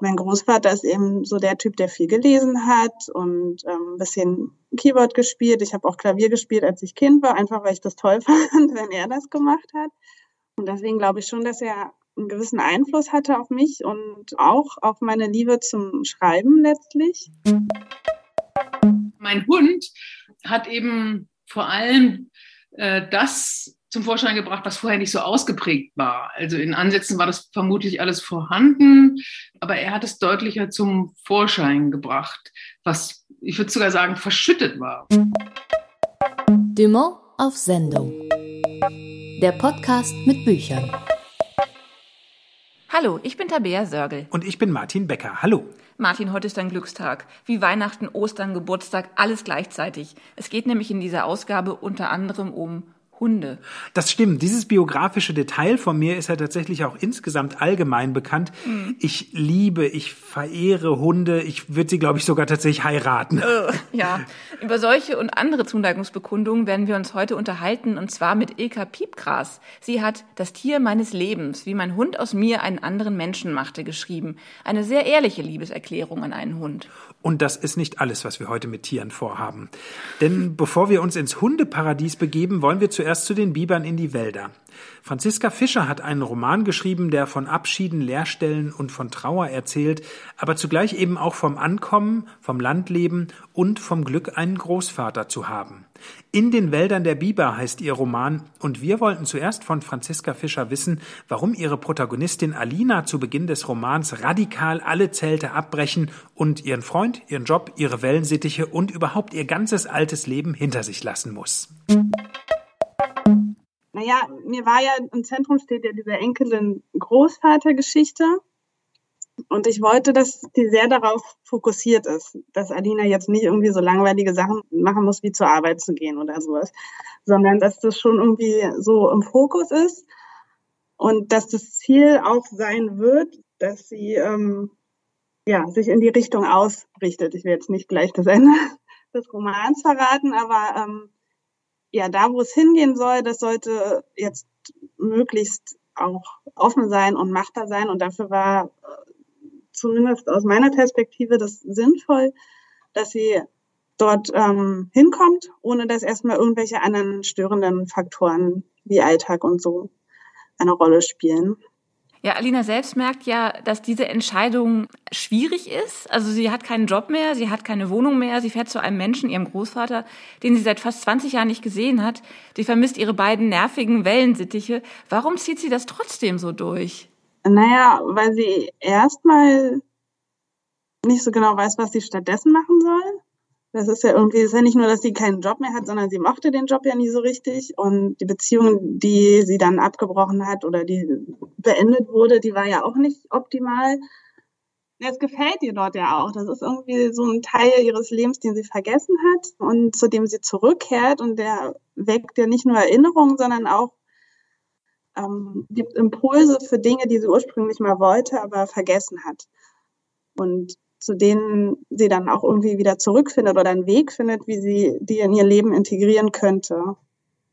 Mein Großvater ist eben so der Typ, der viel gelesen hat und ähm, ein bisschen Keyboard gespielt. Ich habe auch Klavier gespielt, als ich Kind war, einfach weil ich das toll fand, wenn er das gemacht hat. Und deswegen glaube ich schon, dass er einen gewissen Einfluss hatte auf mich und auch auf meine Liebe zum Schreiben letztlich. Mein Hund hat eben vor allem äh, das zum Vorschein gebracht, was vorher nicht so ausgeprägt war. Also in Ansätzen war das vermutlich alles vorhanden, aber er hat es deutlicher zum Vorschein gebracht, was ich würde sogar sagen verschüttet war. Dumont auf Sendung. Der Podcast mit Büchern. Hallo, ich bin Tabea Sörgel. Und ich bin Martin Becker. Hallo. Martin, heute ist dein Glückstag. Wie Weihnachten, Ostern, Geburtstag, alles gleichzeitig. Es geht nämlich in dieser Ausgabe unter anderem um Hunde. Das stimmt. Dieses biografische Detail von mir ist ja tatsächlich auch insgesamt allgemein bekannt. Mhm. Ich liebe, ich verehre Hunde. Ich würde sie, glaube ich, sogar tatsächlich heiraten. Uh, ja, über solche und andere Zuneigungsbekundungen werden wir uns heute unterhalten und zwar mit Ilka Piepgras. Sie hat Das Tier meines Lebens, wie mein Hund aus mir einen anderen Menschen machte, geschrieben. Eine sehr ehrliche Liebeserklärung an einen Hund. Und das ist nicht alles, was wir heute mit Tieren vorhaben. Denn bevor wir uns ins Hundeparadies begeben, wollen wir zuerst zu den Bibern in die Wälder. Franziska Fischer hat einen Roman geschrieben, der von Abschieden, Leerstellen und von Trauer erzählt, aber zugleich eben auch vom Ankommen, vom Landleben und vom Glück, einen Großvater zu haben. In den Wäldern der Biber heißt ihr Roman, und wir wollten zuerst von Franziska Fischer wissen, warum ihre Protagonistin Alina zu Beginn des Romans radikal alle Zelte abbrechen und ihren Freund, ihren Job, ihre Wellensittiche und überhaupt ihr ganzes altes Leben hinter sich lassen muss. Naja, mir war ja im Zentrum steht ja diese Enkelin-Großvater-Geschichte. Und ich wollte, dass die sehr darauf fokussiert ist, dass Alina jetzt nicht irgendwie so langweilige Sachen machen muss, wie zur Arbeit zu gehen oder sowas, sondern dass das schon irgendwie so im Fokus ist und dass das Ziel auch sein wird, dass sie ähm, ja, sich in die Richtung ausrichtet. Ich will jetzt nicht gleich das Ende des Romans verraten, aber ähm, ja, da wo es hingehen soll, das sollte jetzt möglichst auch offen sein und machbar sein. Und dafür war äh, zumindest aus meiner Perspektive das sinnvoll, dass sie dort ähm, hinkommt, ohne dass erstmal irgendwelche anderen störenden Faktoren wie Alltag und so eine Rolle spielen. Ja, Alina selbst merkt ja, dass diese Entscheidung schwierig ist. Also sie hat keinen Job mehr, sie hat keine Wohnung mehr, sie fährt zu einem Menschen, ihrem Großvater, den sie seit fast 20 Jahren nicht gesehen hat. Sie vermisst ihre beiden nervigen Wellensittiche. Warum zieht sie das trotzdem so durch? Naja, weil sie erstmal nicht so genau weiß, was sie stattdessen machen soll. Das ist ja irgendwie, ist ja nicht nur, dass sie keinen Job mehr hat, sondern sie mochte den Job ja nie so richtig. Und die Beziehung, die sie dann abgebrochen hat oder die beendet wurde, die war ja auch nicht optimal. Es gefällt ihr dort ja auch. Das ist irgendwie so ein Teil ihres Lebens, den sie vergessen hat und zu dem sie zurückkehrt. Und der weckt ja nicht nur Erinnerungen, sondern auch ähm, gibt Impulse für Dinge, die sie ursprünglich mal wollte, aber vergessen hat. Und zu denen sie dann auch irgendwie wieder zurückfindet oder einen Weg findet, wie sie die in ihr Leben integrieren könnte.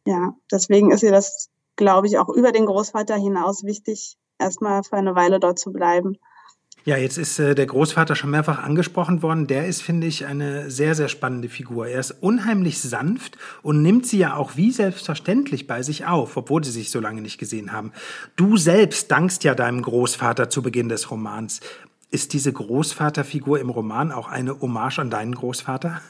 Ja, deswegen ist ihr das, glaube ich, auch über den Großvater hinaus wichtig, erstmal für eine Weile dort zu bleiben. Ja, jetzt ist äh, der Großvater schon mehrfach angesprochen worden. Der ist, finde ich, eine sehr, sehr spannende Figur. Er ist unheimlich sanft und nimmt sie ja auch wie selbstverständlich bei sich auf, obwohl sie sich so lange nicht gesehen haben. Du selbst dankst ja deinem Großvater zu Beginn des Romans. Ist diese Großvaterfigur im Roman auch eine Hommage an deinen Großvater?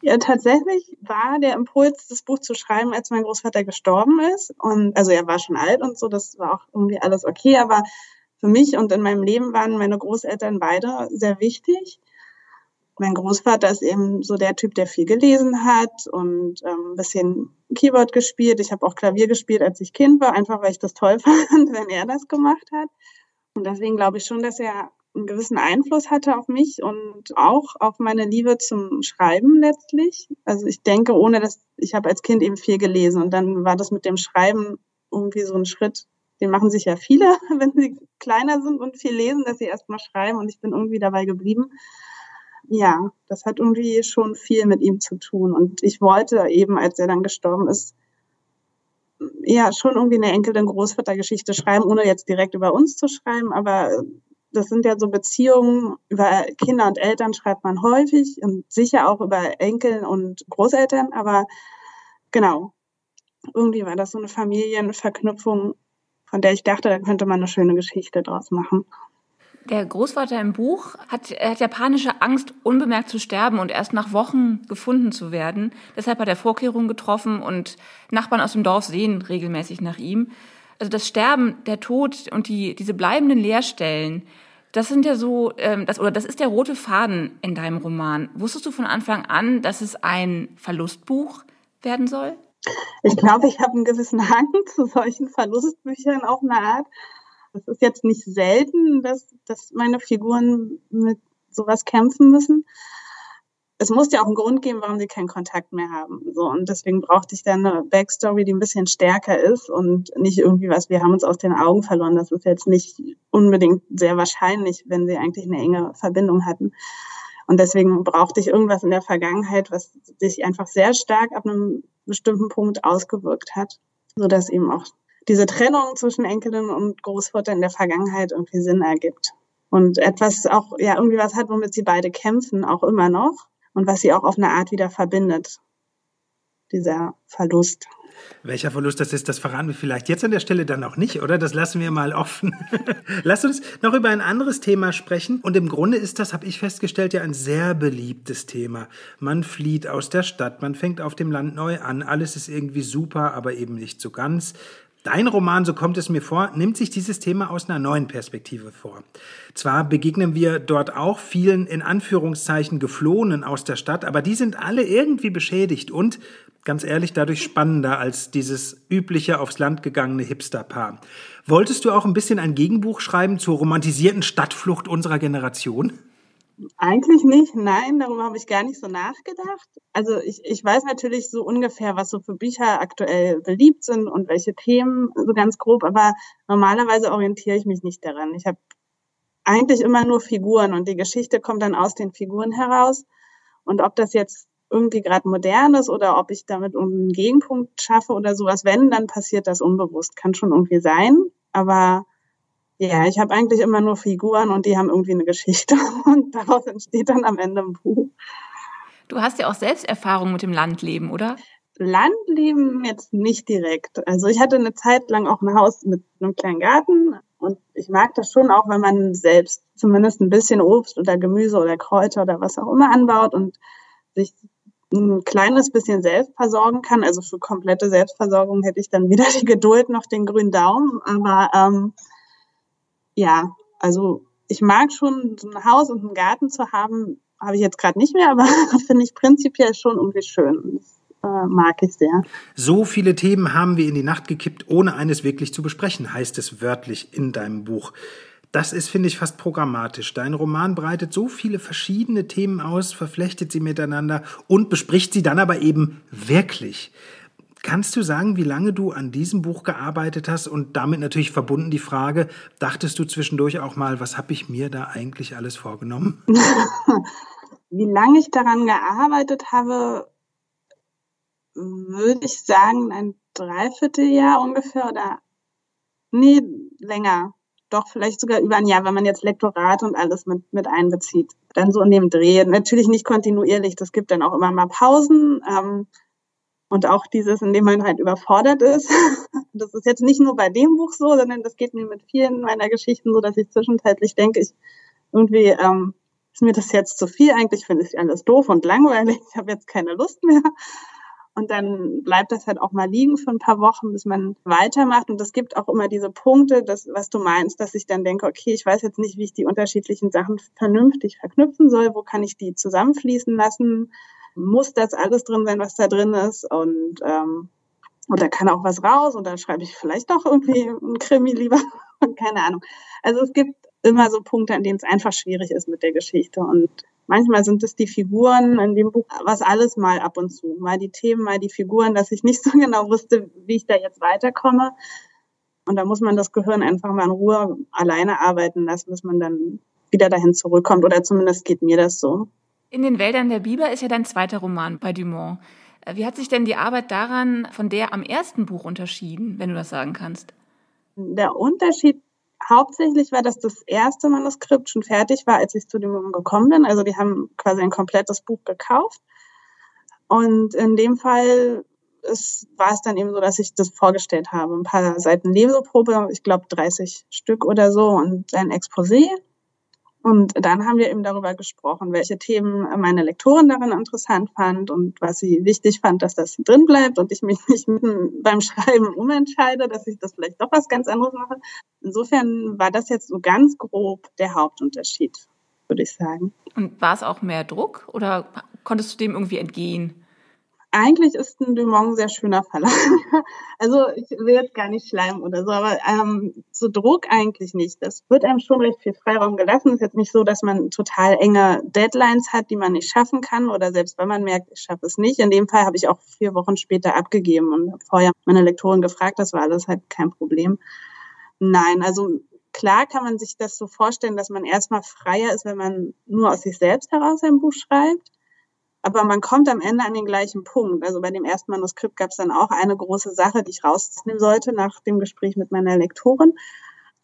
Ja, tatsächlich war der Impuls, das Buch zu schreiben, als mein Großvater gestorben ist. Und also er war schon alt und so, das war auch irgendwie alles okay. Aber für mich und in meinem Leben waren meine Großeltern beide sehr wichtig. Mein Großvater ist eben so der Typ, der viel gelesen hat und ähm, ein bisschen Keyboard gespielt. Ich habe auch Klavier gespielt, als ich Kind war, einfach weil ich das toll fand, wenn er das gemacht hat. Und deswegen glaube ich schon, dass er einen gewissen Einfluss hatte auf mich und auch auf meine Liebe zum Schreiben letztlich. Also ich denke, ohne dass ich habe als Kind eben viel gelesen und dann war das mit dem Schreiben irgendwie so ein Schritt, den machen sich ja viele, wenn sie kleiner sind und viel lesen, dass sie erstmal schreiben und ich bin irgendwie dabei geblieben. Ja, das hat irgendwie schon viel mit ihm zu tun und ich wollte eben, als er dann gestorben ist, ja schon irgendwie eine Enkel- und Großvatergeschichte schreiben, ohne jetzt direkt über uns zu schreiben, aber das sind ja so Beziehungen über Kinder und Eltern schreibt man häufig und sicher auch über Enkel und Großeltern, aber genau, irgendwie war das so eine Familienverknüpfung, von der ich dachte, da könnte man eine schöne Geschichte draus machen. Der Großvater im Buch hat, hat japanische Angst, unbemerkt zu sterben und erst nach Wochen gefunden zu werden. Deshalb hat er Vorkehrungen getroffen und Nachbarn aus dem Dorf sehen regelmäßig nach ihm. Also das Sterben, der Tod und die, diese bleibenden Leerstellen, das sind ja so, ähm, das, oder das ist der rote Faden in deinem Roman. Wusstest du von Anfang an, dass es ein Verlustbuch werden soll? Ich glaube, ich habe einen gewissen Hang zu solchen Verlustbüchern auf eine Art. Es ist jetzt nicht selten, dass, dass meine Figuren mit sowas kämpfen müssen. Es muss ja auch einen Grund geben, warum sie keinen Kontakt mehr haben. So, und deswegen brauchte ich dann eine Backstory, die ein bisschen stärker ist und nicht irgendwie was, wir haben uns aus den Augen verloren. Das ist jetzt nicht unbedingt sehr wahrscheinlich, wenn sie eigentlich eine enge Verbindung hatten. Und deswegen brauchte ich irgendwas in der Vergangenheit, was sich einfach sehr stark ab einem bestimmten Punkt ausgewirkt hat, sodass eben auch diese Trennung zwischen Enkelin und Großvater in der Vergangenheit irgendwie Sinn ergibt. Und etwas auch, ja, irgendwie was hat, womit sie beide kämpfen, auch immer noch. Und was sie auch auf eine Art wieder verbindet. Dieser Verlust. Welcher Verlust das ist, das verraten wir vielleicht jetzt an der Stelle dann auch nicht, oder? Das lassen wir mal offen. Lass uns noch über ein anderes Thema sprechen. Und im Grunde ist das, habe ich festgestellt, ja ein sehr beliebtes Thema. Man flieht aus der Stadt, man fängt auf dem Land neu an, alles ist irgendwie super, aber eben nicht so ganz. Dein Roman, so kommt es mir vor, nimmt sich dieses Thema aus einer neuen Perspektive vor. Zwar begegnen wir dort auch vielen in Anführungszeichen Geflohenen aus der Stadt, aber die sind alle irgendwie beschädigt und, ganz ehrlich, dadurch spannender als dieses übliche aufs Land gegangene Hipsterpaar. Wolltest du auch ein bisschen ein Gegenbuch schreiben zur romantisierten Stadtflucht unserer Generation? Eigentlich nicht, nein, darüber habe ich gar nicht so nachgedacht. Also ich, ich weiß natürlich so ungefähr, was so für Bücher aktuell beliebt sind und welche Themen, so ganz grob, aber normalerweise orientiere ich mich nicht daran. Ich habe eigentlich immer nur Figuren und die Geschichte kommt dann aus den Figuren heraus. Und ob das jetzt irgendwie gerade modern ist oder ob ich damit einen Gegenpunkt schaffe oder sowas, wenn, dann passiert das unbewusst. Kann schon irgendwie sein, aber ja, ich habe eigentlich immer nur Figuren und die haben irgendwie eine Geschichte und daraus entsteht dann am Ende ein Buch. Du hast ja auch Selbsterfahrung mit dem Landleben, oder? Landleben jetzt nicht direkt. Also ich hatte eine Zeit lang auch ein Haus mit einem kleinen Garten und ich mag das schon auch, wenn man selbst zumindest ein bisschen Obst oder Gemüse oder Kräuter oder was auch immer anbaut und sich ein kleines bisschen selbst versorgen kann. Also für komplette Selbstversorgung hätte ich dann wieder die Geduld noch den grünen Daumen, aber ähm, ja, also ich mag schon so ein Haus und einen Garten zu haben, habe ich jetzt gerade nicht mehr, aber finde ich prinzipiell schon irgendwie schön. Äh, mag ich sehr. So viele Themen haben wir in die Nacht gekippt, ohne eines wirklich zu besprechen, heißt es wörtlich in deinem Buch. Das ist, finde ich, fast programmatisch. Dein Roman breitet so viele verschiedene Themen aus, verflechtet sie miteinander und bespricht sie dann aber eben wirklich. Kannst du sagen, wie lange du an diesem Buch gearbeitet hast und damit natürlich verbunden die Frage, dachtest du zwischendurch auch mal, was habe ich mir da eigentlich alles vorgenommen? wie lange ich daran gearbeitet habe, würde ich sagen, ein Dreivierteljahr ungefähr oder nee, länger. Doch, vielleicht sogar über ein Jahr, wenn man jetzt Lektorat und alles mit, mit einbezieht. Dann so in dem Dreh. Natürlich nicht kontinuierlich, das gibt dann auch immer mal Pausen. Ähm, und auch dieses, in dem man halt überfordert ist. Das ist jetzt nicht nur bei dem Buch so, sondern das geht mir mit vielen meiner Geschichten so, dass ich zwischenzeitlich denke, ich irgendwie ähm, ist mir das jetzt zu viel. Eigentlich finde ich alles doof und langweilig. Ich habe jetzt keine Lust mehr. Und dann bleibt das halt auch mal liegen für ein paar Wochen, bis man weitermacht. Und es gibt auch immer diese Punkte, das, was du meinst, dass ich dann denke, okay, ich weiß jetzt nicht, wie ich die unterschiedlichen Sachen vernünftig verknüpfen soll. Wo kann ich die zusammenfließen lassen? Muss das alles drin sein, was da drin ist und ähm, oder kann auch was raus oder schreibe ich vielleicht doch irgendwie ein Krimi lieber keine Ahnung. Also es gibt immer so Punkte, an denen es einfach schwierig ist mit der Geschichte und manchmal sind es die Figuren in dem Buch, was alles mal ab und zu, mal die Themen, mal die Figuren, dass ich nicht so genau wusste, wie ich da jetzt weiterkomme. Und da muss man das Gehirn einfach mal in Ruhe alleine arbeiten lassen, bis man dann wieder dahin zurückkommt. Oder zumindest geht mir das so. In den Wäldern der Biber ist ja dein zweiter Roman bei Dumont. Äh, wie hat sich denn die Arbeit daran von der am ersten Buch unterschieden, wenn du das sagen kannst? Der Unterschied hauptsächlich war, dass das erste Manuskript schon fertig war, als ich zu dem gekommen bin. Also die haben quasi ein komplettes Buch gekauft. Und in dem Fall ist, war es dann eben so, dass ich das vorgestellt habe. Ein paar Seiten Leseprobe, ich glaube 30 Stück oder so und ein Exposé. Und dann haben wir eben darüber gesprochen, welche Themen meine Lektorin darin interessant fand und was sie wichtig fand, dass das drin bleibt und ich mich nicht beim Schreiben umentscheide, dass ich das vielleicht doch was ganz anderes mache. Insofern war das jetzt so ganz grob der Hauptunterschied, würde ich sagen. Und war es auch mehr Druck oder konntest du dem irgendwie entgehen? Eigentlich ist ein Dumont ein sehr schöner Verlag. Also ich will jetzt gar nicht schleimen oder so, aber ähm, so Druck eigentlich nicht. Das wird einem schon recht viel Freiraum gelassen. Es ist jetzt nicht so, dass man total enge Deadlines hat, die man nicht schaffen kann oder selbst wenn man merkt, ich schaffe es nicht. In dem Fall habe ich auch vier Wochen später abgegeben und vorher meine Lektorin gefragt, das war alles halt kein Problem. Nein, also klar kann man sich das so vorstellen, dass man erstmal freier ist, wenn man nur aus sich selbst heraus ein Buch schreibt. Aber man kommt am Ende an den gleichen Punkt. Also bei dem ersten Manuskript gab es dann auch eine große Sache, die ich rausnehmen sollte nach dem Gespräch mit meiner Lektorin.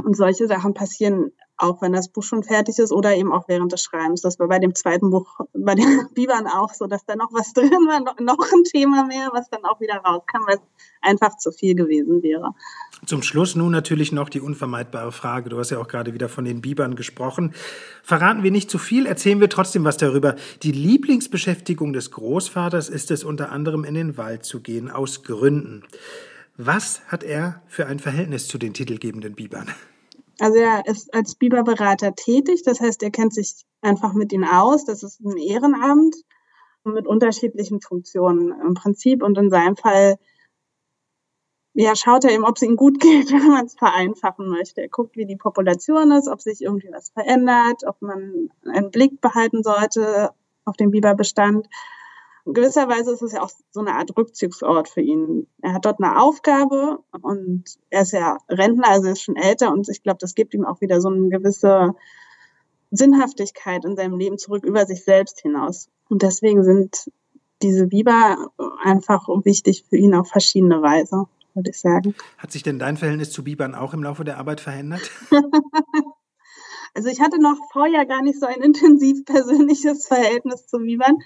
Und solche Sachen passieren auch, wenn das Buch schon fertig ist oder eben auch während des Schreibens. Das war bei dem zweiten Buch, bei den Bibern auch so, dass da noch was drin war, noch ein Thema mehr, was dann auch wieder rauskam, weil es einfach zu viel gewesen wäre. Zum Schluss nun natürlich noch die unvermeidbare Frage. Du hast ja auch gerade wieder von den Bibern gesprochen. Verraten wir nicht zu viel, erzählen wir trotzdem was darüber. Die Lieblingsbeschäftigung des Großvaters ist es unter anderem in den Wald zu gehen, aus Gründen. Was hat er für ein Verhältnis zu den titelgebenden Bibern? Also er ist als Biberberater tätig, das heißt, er kennt sich einfach mit ihnen aus. Das ist ein Ehrenamt mit unterschiedlichen Funktionen im Prinzip und in seinem Fall ja, schaut er eben, ob es ihm gut geht, wenn man es vereinfachen möchte. Er guckt, wie die Population ist, ob sich irgendwie was verändert, ob man einen Blick behalten sollte auf den Biberbestand in gewisser Weise ist es ja auch so eine Art Rückzugsort für ihn. Er hat dort eine Aufgabe und er ist ja Rentner, also ist schon älter und ich glaube, das gibt ihm auch wieder so eine gewisse Sinnhaftigkeit in seinem Leben zurück über sich selbst hinaus. Und deswegen sind diese Biber einfach wichtig für ihn auf verschiedene Weise, würde ich sagen. Hat sich denn dein Verhältnis zu Bibern auch im Laufe der Arbeit verändert? also ich hatte noch vorher gar nicht so ein intensiv persönliches Verhältnis zu Bibern.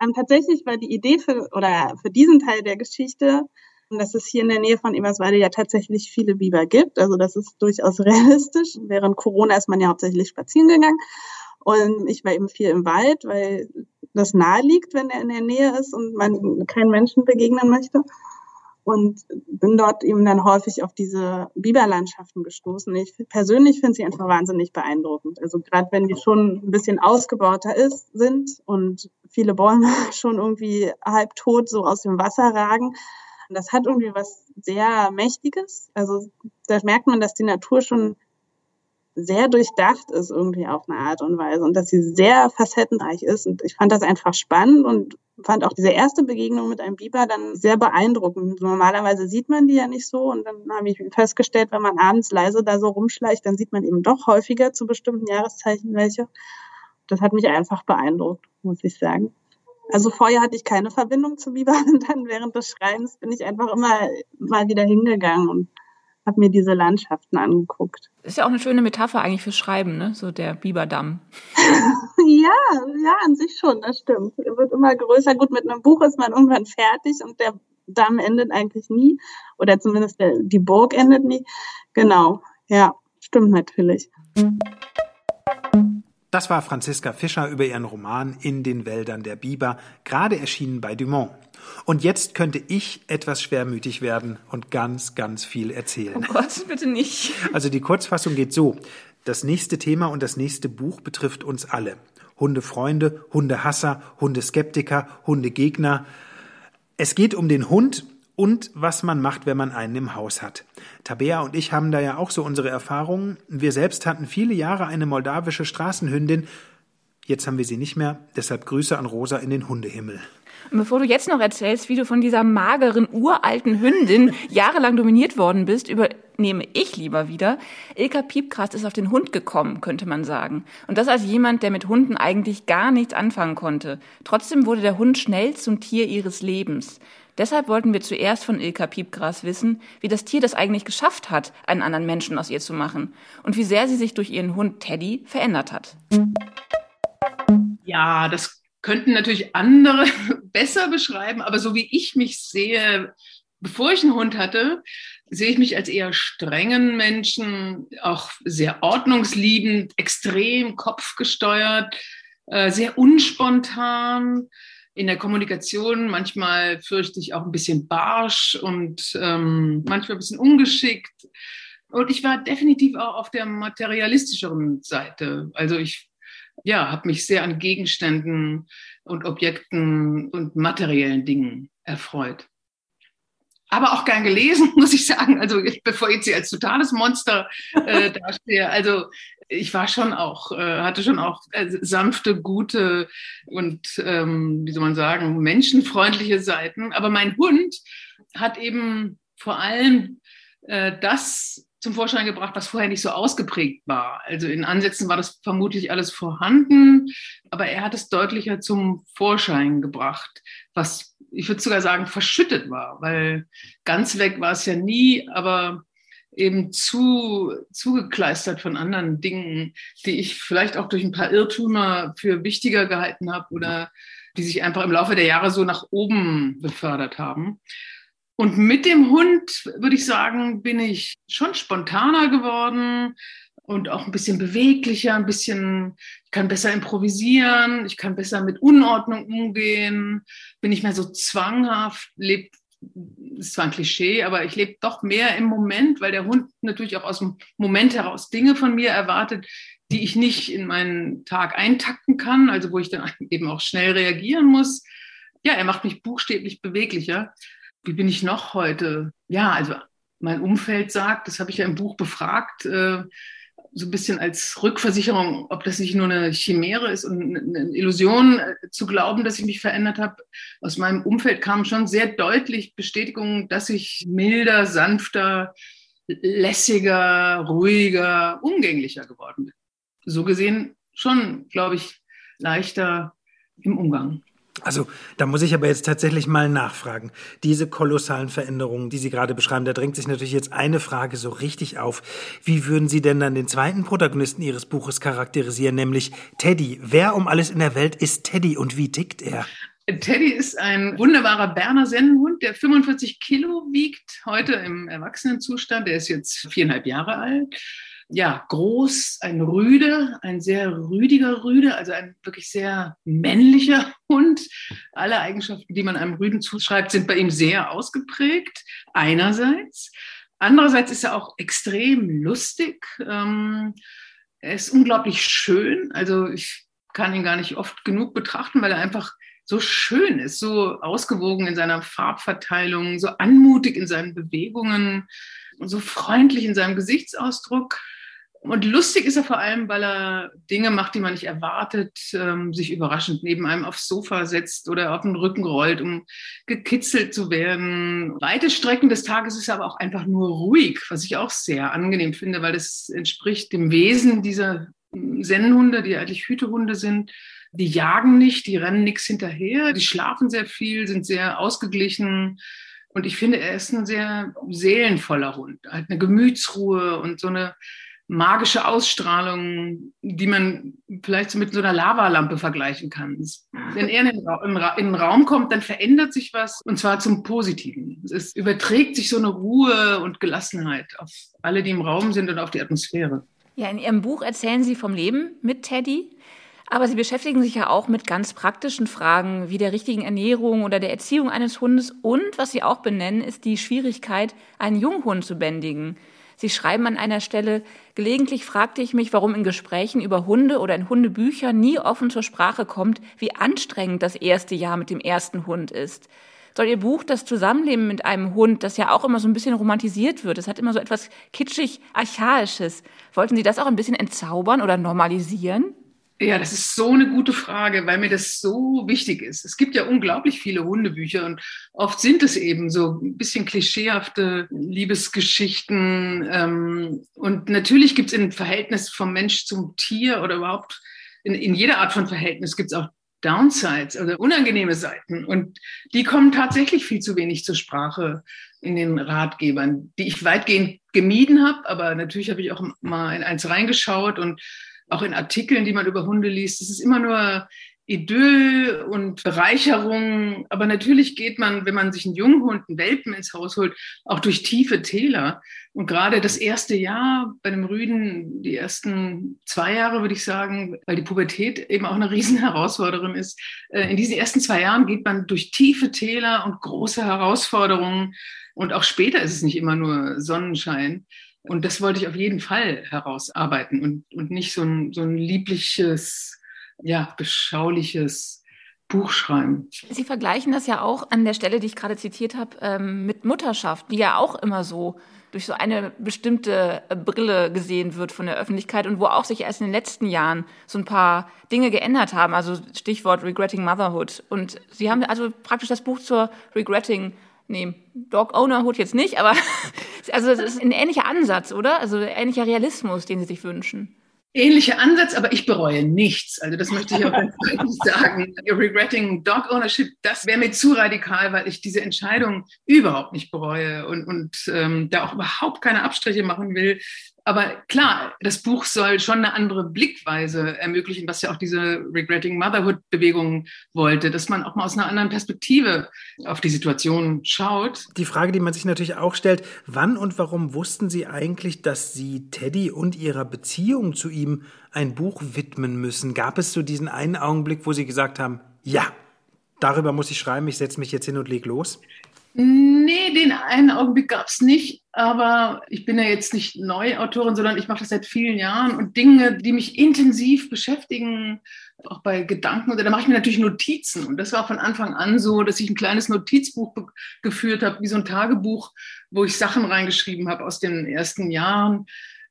Ähm, tatsächlich war die Idee für, oder für diesen Teil der Geschichte, dass es hier in der Nähe von Eberswalde ja tatsächlich viele Biber gibt. Also das ist durchaus realistisch. Während Corona ist man ja hauptsächlich spazieren gegangen. Und ich war eben viel im Wald, weil das nahe liegt, wenn er in der Nähe ist und man keinen Menschen begegnen möchte und bin dort eben dann häufig auf diese Biberlandschaften gestoßen. Ich persönlich finde sie einfach wahnsinnig beeindruckend. Also gerade wenn die schon ein bisschen ausgebauter ist, sind und viele Bäume schon irgendwie halb tot so aus dem Wasser ragen. Das hat irgendwie was sehr Mächtiges. Also da merkt man, dass die Natur schon sehr durchdacht ist irgendwie auf eine Art und Weise und dass sie sehr facettenreich ist. Und ich fand das einfach spannend und fand auch diese erste Begegnung mit einem Biber dann sehr beeindruckend. Normalerweise sieht man die ja nicht so und dann habe ich festgestellt, wenn man abends leise da so rumschleicht, dann sieht man eben doch häufiger zu bestimmten Jahreszeichen welche. Das hat mich einfach beeindruckt, muss ich sagen. Also vorher hatte ich keine Verbindung zu Biber und dann während des Schreibens bin ich einfach immer mal wieder hingegangen und habe mir diese Landschaften angeguckt. Ist ja auch eine schöne Metapher eigentlich fürs Schreiben, ne? So der Biberdamm. ja, ja, an sich schon, das stimmt. Er wird immer größer. Gut, mit einem Buch ist man irgendwann fertig und der Damm endet eigentlich nie. Oder zumindest der, die Burg endet nie. Genau, ja, stimmt natürlich. Das war Franziska Fischer über ihren Roman In den Wäldern der Biber, gerade erschienen bei Dumont. Und jetzt könnte ich etwas schwermütig werden und ganz, ganz viel erzählen. Oh Gott, bitte nicht. Also die Kurzfassung geht so. Das nächste Thema und das nächste Buch betrifft uns alle. Hundefreunde, Hundehasser, Hundeskeptiker, Hundegegner. Es geht um den Hund und was man macht, wenn man einen im Haus hat. Tabea und ich haben da ja auch so unsere Erfahrungen. Wir selbst hatten viele Jahre eine moldawische Straßenhündin, Jetzt haben wir sie nicht mehr, deshalb Grüße an Rosa in den Hundehimmel. Und bevor du jetzt noch erzählst, wie du von dieser mageren, uralten Hündin jahrelang dominiert worden bist, übernehme ich lieber wieder. Ilka Piepkrast ist auf den Hund gekommen, könnte man sagen. Und das als jemand, der mit Hunden eigentlich gar nichts anfangen konnte. Trotzdem wurde der Hund schnell zum Tier ihres Lebens. Deshalb wollten wir zuerst von Ilka Piepgras wissen, wie das Tier das eigentlich geschafft hat, einen anderen Menschen aus ihr zu machen und wie sehr sie sich durch ihren Hund Teddy verändert hat. Ja, das könnten natürlich andere besser beschreiben, aber so wie ich mich sehe, bevor ich einen Hund hatte, sehe ich mich als eher strengen Menschen, auch sehr ordnungsliebend, extrem kopfgesteuert, äh, sehr unspontan in der Kommunikation. Manchmal fürchte ich auch ein bisschen barsch und ähm, manchmal ein bisschen ungeschickt. Und ich war definitiv auch auf der materialistischeren Seite. Also ich ja, habe mich sehr an Gegenständen und Objekten und materiellen Dingen erfreut. Aber auch gern gelesen, muss ich sagen. Also bevor ich hier als totales Monster äh, dastehe. Also ich war schon auch, äh, hatte schon auch äh, sanfte, gute und, ähm, wie soll man sagen, menschenfreundliche Seiten. Aber mein Hund hat eben vor allem äh, das zum Vorschein gebracht, was vorher nicht so ausgeprägt war. Also in Ansätzen war das vermutlich alles vorhanden, aber er hat es deutlicher zum Vorschein gebracht, was ich würde sogar sagen verschüttet war, weil ganz weg war es ja nie, aber eben zu zugekleistert von anderen Dingen, die ich vielleicht auch durch ein paar Irrtümer für wichtiger gehalten habe oder die sich einfach im Laufe der Jahre so nach oben befördert haben. Und mit dem Hund, würde ich sagen, bin ich schon spontaner geworden und auch ein bisschen beweglicher, ein bisschen, ich kann besser improvisieren, ich kann besser mit Unordnung umgehen, bin nicht mehr so zwanghaft, lebe, ist zwar ein Klischee, aber ich lebe doch mehr im Moment, weil der Hund natürlich auch aus dem Moment heraus Dinge von mir erwartet, die ich nicht in meinen Tag eintakten kann, also wo ich dann eben auch schnell reagieren muss. Ja, er macht mich buchstäblich beweglicher wie bin ich noch heute? Ja, also mein Umfeld sagt, das habe ich ja im Buch befragt, äh, so ein bisschen als Rückversicherung, ob das nicht nur eine Chimäre ist und eine Illusion äh, zu glauben, dass ich mich verändert habe. Aus meinem Umfeld kam schon sehr deutlich Bestätigung, dass ich milder, sanfter, lässiger, ruhiger, umgänglicher geworden bin. So gesehen schon, glaube ich, leichter im Umgang. Also, da muss ich aber jetzt tatsächlich mal nachfragen. Diese kolossalen Veränderungen, die Sie gerade beschreiben, da drängt sich natürlich jetzt eine Frage so richtig auf. Wie würden Sie denn dann den zweiten Protagonisten Ihres Buches charakterisieren, nämlich Teddy? Wer um alles in der Welt ist Teddy und wie tickt er? Teddy ist ein wunderbarer Berner Sennenhund, der 45 Kilo wiegt, heute im Erwachsenenzustand. Der ist jetzt viereinhalb Jahre alt ja, groß, ein Rüde, ein sehr rüdiger Rüde, also ein wirklich sehr männlicher Hund. Alle Eigenschaften, die man einem Rüden zuschreibt, sind bei ihm sehr ausgeprägt, einerseits. Andererseits ist er auch extrem lustig. Ähm, er ist unglaublich schön. Also ich kann ihn gar nicht oft genug betrachten, weil er einfach so schön ist, so ausgewogen in seiner Farbverteilung, so anmutig in seinen Bewegungen, so freundlich in seinem Gesichtsausdruck. Und lustig ist er vor allem, weil er Dinge macht, die man nicht erwartet, ähm, sich überraschend neben einem aufs Sofa setzt oder auf den Rücken rollt, um gekitzelt zu werden. Weite Strecken des Tages ist er aber auch einfach nur ruhig, was ich auch sehr angenehm finde, weil das entspricht dem Wesen dieser Sennenhunde, die eigentlich Hütehunde sind. Die jagen nicht, die rennen nichts hinterher, die schlafen sehr viel, sind sehr ausgeglichen. Und ich finde, er ist ein sehr seelenvoller Hund, halt eine Gemütsruhe und so eine magische Ausstrahlung, die man vielleicht so mit so einer Lavalampe vergleichen kann. Wenn er in den Raum kommt, dann verändert sich was und zwar zum Positiven. Es überträgt sich so eine Ruhe und Gelassenheit auf alle, die im Raum sind und auf die Atmosphäre. Ja, in Ihrem Buch erzählen Sie vom Leben mit Teddy. Aber Sie beschäftigen sich ja auch mit ganz praktischen Fragen wie der richtigen Ernährung oder der Erziehung eines Hundes. Und was Sie auch benennen, ist die Schwierigkeit, einen Junghund zu bändigen. Sie schreiben an einer Stelle, gelegentlich fragte ich mich, warum in Gesprächen über Hunde oder in Hundebüchern nie offen zur Sprache kommt, wie anstrengend das erste Jahr mit dem ersten Hund ist. Soll Ihr Buch das Zusammenleben mit einem Hund, das ja auch immer so ein bisschen romantisiert wird, es hat immer so etwas kitschig Archaisches. Wollten Sie das auch ein bisschen entzaubern oder normalisieren? Ja, das ist so eine gute Frage, weil mir das so wichtig ist. Es gibt ja unglaublich viele Hundebücher und oft sind es eben so ein bisschen klischeehafte Liebesgeschichten. Ähm, und natürlich gibt es im Verhältnis vom Mensch zum Tier oder überhaupt in, in jeder Art von Verhältnis gibt es auch Downsides, also unangenehme Seiten. Und die kommen tatsächlich viel zu wenig zur Sprache in den Ratgebern, die ich weitgehend gemieden habe. Aber natürlich habe ich auch mal in eins reingeschaut und auch in Artikeln, die man über Hunde liest. Es ist immer nur Idyll und Bereicherung. Aber natürlich geht man, wenn man sich einen Junghund, einen Welpen ins Haus holt, auch durch tiefe Täler. Und gerade das erste Jahr bei dem Rüden, die ersten zwei Jahre, würde ich sagen, weil die Pubertät eben auch eine riesen Herausforderung ist. Äh, in diesen ersten zwei Jahren geht man durch tiefe Täler und große Herausforderungen. Und auch später ist es nicht immer nur Sonnenschein. Und das wollte ich auf jeden Fall herausarbeiten und, und nicht so ein, so ein liebliches, ja, beschauliches Buch schreiben. Sie vergleichen das ja auch an der Stelle, die ich gerade zitiert habe, ähm, mit Mutterschaft, die ja auch immer so durch so eine bestimmte Brille gesehen wird von der Öffentlichkeit und wo auch sich erst in den letzten Jahren so ein paar Dinge geändert haben. Also Stichwort Regretting Motherhood. Und Sie haben also praktisch das Buch zur Regretting Nee, Dog Owner Hood jetzt nicht, aber also es ist ein ähnlicher Ansatz, oder? Also ähnlicher Realismus, den Sie sich wünschen. Ähnlicher Ansatz, aber ich bereue nichts. Also das möchte ich auch ganz deutlich sagen. Regretting Dog Ownership, das wäre mir zu radikal, weil ich diese Entscheidung überhaupt nicht bereue und, und ähm, da auch überhaupt keine Abstriche machen will. Aber klar, das Buch soll schon eine andere Blickweise ermöglichen, was ja auch diese Regretting Motherhood-Bewegung wollte, dass man auch mal aus einer anderen Perspektive auf die Situation schaut. Die Frage, die man sich natürlich auch stellt, wann und warum wussten Sie eigentlich, dass Sie Teddy und Ihrer Beziehung zu ihm ein Buch widmen müssen? Gab es so diesen einen Augenblick, wo Sie gesagt haben, ja, darüber muss ich schreiben, ich setze mich jetzt hin und leg los? Nee, den einen Augenblick gab es nicht, aber ich bin ja jetzt nicht Neuautorin, sondern ich mache das seit vielen Jahren und Dinge, die mich intensiv beschäftigen, auch bei Gedanken, oder da mache ich mir natürlich Notizen. Und das war von Anfang an so, dass ich ein kleines Notizbuch geführt habe, wie so ein Tagebuch, wo ich Sachen reingeschrieben habe aus den ersten Jahren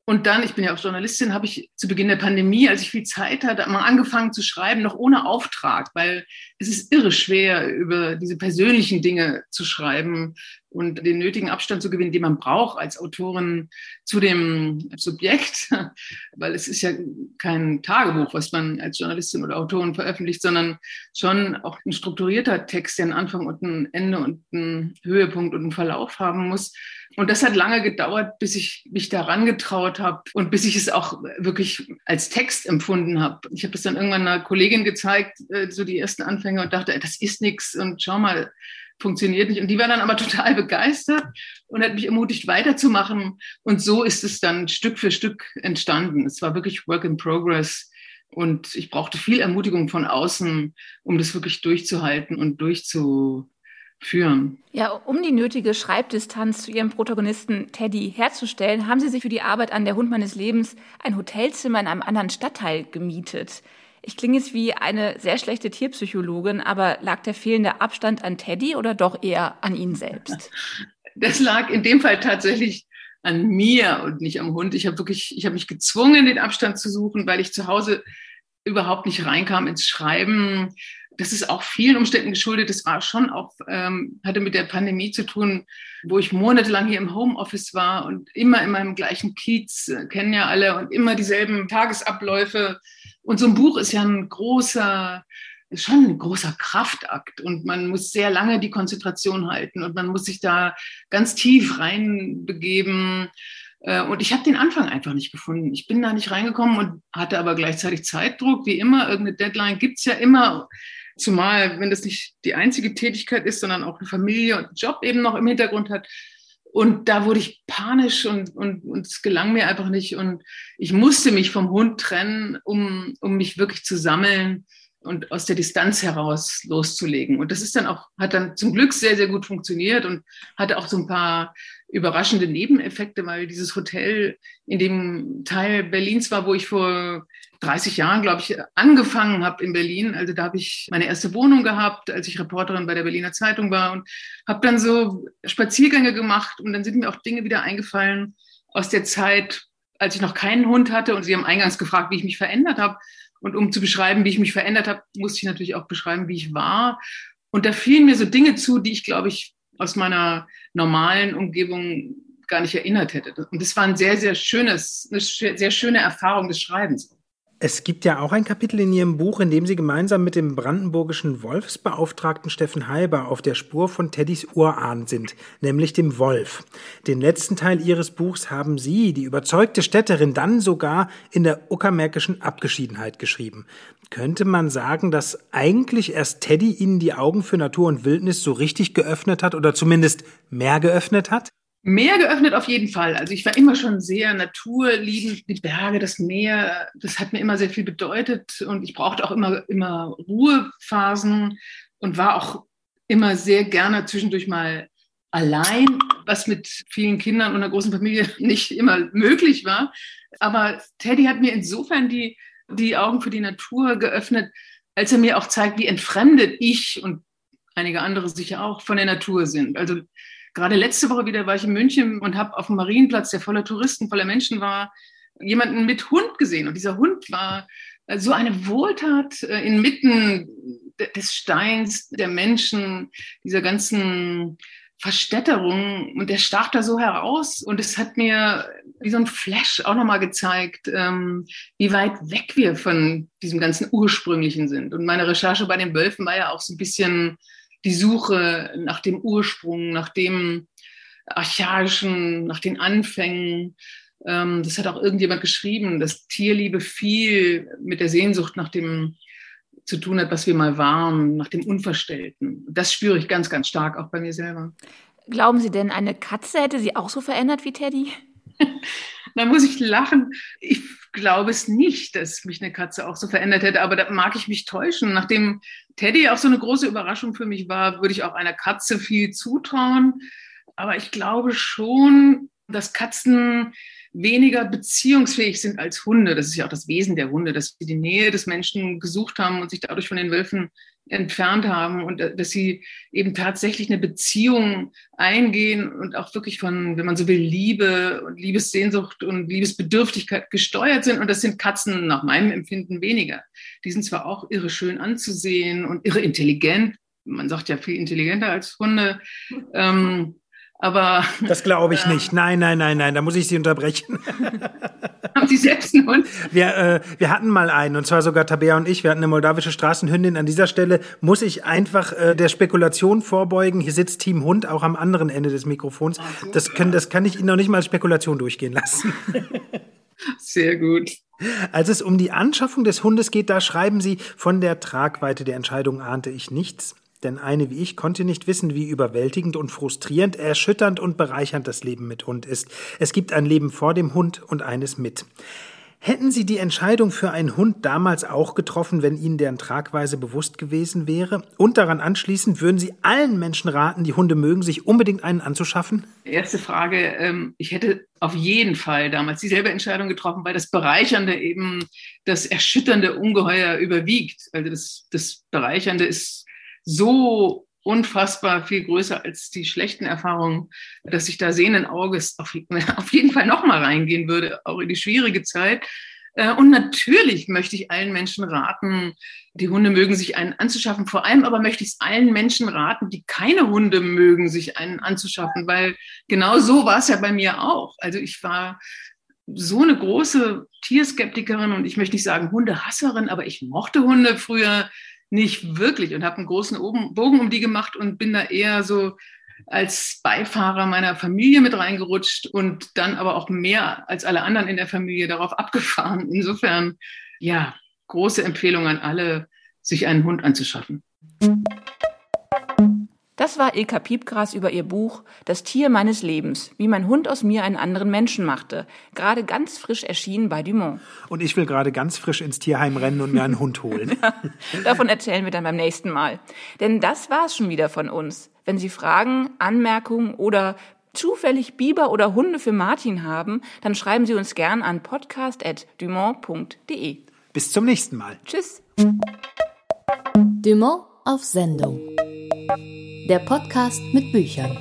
und dann, ich bin ja auch Journalistin, habe ich zu Beginn der Pandemie, als ich viel Zeit hatte, mal angefangen zu schreiben, noch ohne Auftrag, weil es ist irre schwer, über diese persönlichen Dinge zu schreiben und den nötigen Abstand zu gewinnen, den man braucht als Autorin zu dem Subjekt, weil es ist ja kein Tagebuch, was man als Journalistin oder Autorin veröffentlicht, sondern schon auch ein strukturierter Text, der einen Anfang und ein Ende und einen Höhepunkt und einen Verlauf haben muss. Und das hat lange gedauert, bis ich mich daran getraut habe und bis ich es auch wirklich als Text empfunden habe. Ich habe es dann irgendwann einer Kollegin gezeigt, äh, so die ersten Anfänge und dachte, das ist nichts und schau mal, funktioniert nicht. Und die war dann aber total begeistert und hat mich ermutigt, weiterzumachen. Und so ist es dann Stück für Stück entstanden. Es war wirklich Work in Progress. Und ich brauchte viel Ermutigung von außen, um das wirklich durchzuhalten und durchzuführen. Ja, um die nötige Schreibdistanz zu Ihrem Protagonisten Teddy herzustellen, haben Sie sich für die Arbeit an der Hund meines Lebens ein Hotelzimmer in einem anderen Stadtteil gemietet. Ich klinge jetzt wie eine sehr schlechte Tierpsychologin, aber lag der fehlende Abstand an Teddy oder doch eher an ihn selbst? Das lag in dem Fall tatsächlich an mir und nicht am Hund. Ich habe wirklich, ich habe mich gezwungen, den Abstand zu suchen, weil ich zu Hause überhaupt nicht reinkam ins Schreiben. Das ist auch vielen Umständen geschuldet. Das war schon auch, ähm, hatte mit der Pandemie zu tun, wo ich monatelang hier im Homeoffice war und immer in meinem gleichen Kiez, äh, kennen ja alle, und immer dieselben Tagesabläufe und so ein Buch ist ja ein großer, ist schon ein großer Kraftakt und man muss sehr lange die Konzentration halten und man muss sich da ganz tief reinbegeben. Äh, und ich habe den Anfang einfach nicht gefunden. Ich bin da nicht reingekommen und hatte aber gleichzeitig Zeitdruck. Wie immer, irgendeine Deadline gibt's ja immer. Zumal, wenn das nicht die einzige Tätigkeit ist, sondern auch eine Familie und einen Job eben noch im Hintergrund hat, und da wurde ich panisch und, und, und es gelang mir einfach nicht. Und ich musste mich vom Hund trennen, um, um mich wirklich zu sammeln und aus der Distanz heraus loszulegen. Und das ist dann auch, hat dann zum Glück sehr, sehr gut funktioniert und hatte auch so ein paar überraschende Nebeneffekte, weil dieses Hotel in dem Teil Berlins war, wo ich vor 30 Jahren, glaube ich, angefangen habe in Berlin. Also da habe ich meine erste Wohnung gehabt, als ich Reporterin bei der Berliner Zeitung war und habe dann so Spaziergänge gemacht und dann sind mir auch Dinge wieder eingefallen aus der Zeit, als ich noch keinen Hund hatte und Sie haben eingangs gefragt, wie ich mich verändert habe. Und um zu beschreiben, wie ich mich verändert habe, musste ich natürlich auch beschreiben, wie ich war. Und da fielen mir so Dinge zu, die ich, glaube ich, aus meiner normalen Umgebung gar nicht erinnert hätte. Und das war ein sehr, sehr schönes, eine sehr schöne Erfahrung des Schreibens. Es gibt ja auch ein Kapitel in Ihrem Buch, in dem Sie gemeinsam mit dem brandenburgischen Wolfsbeauftragten Steffen Heiber auf der Spur von Teddys Urahn sind, nämlich dem Wolf. Den letzten Teil Ihres Buchs haben Sie, die überzeugte Städterin, dann sogar in der uckermärkischen Abgeschiedenheit geschrieben. Könnte man sagen, dass eigentlich erst Teddy Ihnen die Augen für Natur und Wildnis so richtig geöffnet hat oder zumindest mehr geöffnet hat? Mehr geöffnet auf jeden Fall. Also ich war immer schon sehr naturliebend. Die Berge, das Meer, das hat mir immer sehr viel bedeutet und ich brauchte auch immer, immer Ruhephasen und war auch immer sehr gerne zwischendurch mal allein, was mit vielen Kindern und einer großen Familie nicht immer möglich war. Aber Teddy hat mir insofern die, die Augen für die Natur geöffnet, als er mir auch zeigt, wie entfremdet ich und einige andere sicher auch von der Natur sind. Also Gerade letzte Woche wieder war ich in München und habe auf dem Marienplatz, der voller Touristen, voller Menschen war, jemanden mit Hund gesehen. Und dieser Hund war äh, so eine Wohltat äh, inmitten des Steins, der Menschen, dieser ganzen Verstädterung. Und der stach da so heraus. Und es hat mir wie so ein Flash auch nochmal gezeigt, ähm, wie weit weg wir von diesem ganzen Ursprünglichen sind. Und meine Recherche bei den Wölfen war ja auch so ein bisschen die Suche nach dem Ursprung, nach dem Archaischen, nach den Anfängen. Ähm, das hat auch irgendjemand geschrieben, dass Tierliebe viel mit der Sehnsucht nach dem zu tun hat, was wir mal waren, nach dem Unverstellten. Das spüre ich ganz, ganz stark auch bei mir selber. Glauben Sie denn, eine Katze hätte Sie auch so verändert wie Teddy? da muss ich lachen. Ich glaube es nicht, dass mich eine Katze auch so verändert hätte, aber da mag ich mich täuschen. Nachdem Teddy auch so eine große Überraschung für mich war, würde ich auch einer Katze viel zutrauen. Aber ich glaube schon, dass Katzen weniger beziehungsfähig sind als Hunde. Das ist ja auch das Wesen der Hunde, dass sie die Nähe des Menschen gesucht haben und sich dadurch von den Wölfen entfernt haben und äh, dass sie eben tatsächlich eine Beziehung eingehen und auch wirklich von, wenn man so will, Liebe und Liebessehnsucht und Liebesbedürftigkeit gesteuert sind. Und das sind Katzen nach meinem Empfinden weniger. Die sind zwar auch irre schön anzusehen und irre intelligent. Man sagt ja viel intelligenter als Hunde. Ähm, aber. Das glaube ich äh, nicht. Nein, nein, nein, nein, da muss ich Sie unterbrechen. Haben Sie selbst einen Hund? Wir, äh, wir hatten mal einen, und zwar sogar Tabea und ich. Wir hatten eine moldawische Straßenhündin. An dieser Stelle muss ich einfach äh, der Spekulation vorbeugen. Hier sitzt Team Hund auch am anderen Ende des Mikrofons. Das, können, das kann ich Ihnen noch nicht mal als Spekulation durchgehen lassen. Sehr gut. Als es um die Anschaffung des Hundes geht, da schreiben Sie, von der Tragweite der Entscheidung ahnte ich nichts denn eine wie ich konnte nicht wissen, wie überwältigend und frustrierend, erschütternd und bereichernd das Leben mit Hund ist. Es gibt ein Leben vor dem Hund und eines mit. Hätten Sie die Entscheidung für einen Hund damals auch getroffen, wenn Ihnen deren Tragweise bewusst gewesen wäre? Und daran anschließend, würden Sie allen Menschen raten, die Hunde mögen, sich unbedingt einen anzuschaffen? Erste Frage. Ähm, ich hätte auf jeden Fall damals dieselbe Entscheidung getroffen, weil das Bereichernde eben das erschütternde Ungeheuer überwiegt. Also das, das Bereichernde ist so unfassbar viel größer als die schlechten Erfahrungen, dass ich da sehenden Auges auf, auf jeden Fall nochmal reingehen würde, auch in die schwierige Zeit. Äh, und natürlich möchte ich allen Menschen raten, die Hunde mögen, sich einen anzuschaffen. Vor allem aber möchte ich es allen Menschen raten, die keine Hunde mögen, sich einen anzuschaffen, weil genau so war es ja bei mir auch. Also ich war so eine große Tierskeptikerin und ich möchte nicht sagen Hundehasserin, aber ich mochte Hunde früher nicht wirklich und habe einen großen Bogen um die gemacht und bin da eher so als Beifahrer meiner Familie mit reingerutscht und dann aber auch mehr als alle anderen in der Familie darauf abgefahren. Insofern, ja, große Empfehlung an alle, sich einen Hund anzuschaffen. Das war Ilka Piepgras über ihr Buch Das Tier meines Lebens, wie mein Hund aus mir einen anderen Menschen machte. Gerade ganz frisch erschienen bei Dumont. Und ich will gerade ganz frisch ins Tierheim rennen und mir einen Hund holen. ja, davon erzählen wir dann beim nächsten Mal. Denn das war's schon wieder von uns. Wenn Sie Fragen, Anmerkungen oder zufällig Biber oder Hunde für Martin haben, dann schreiben Sie uns gern an podcast.dumont.de. Bis zum nächsten Mal. Tschüss. Dumont auf Sendung der Podcast mit Büchern.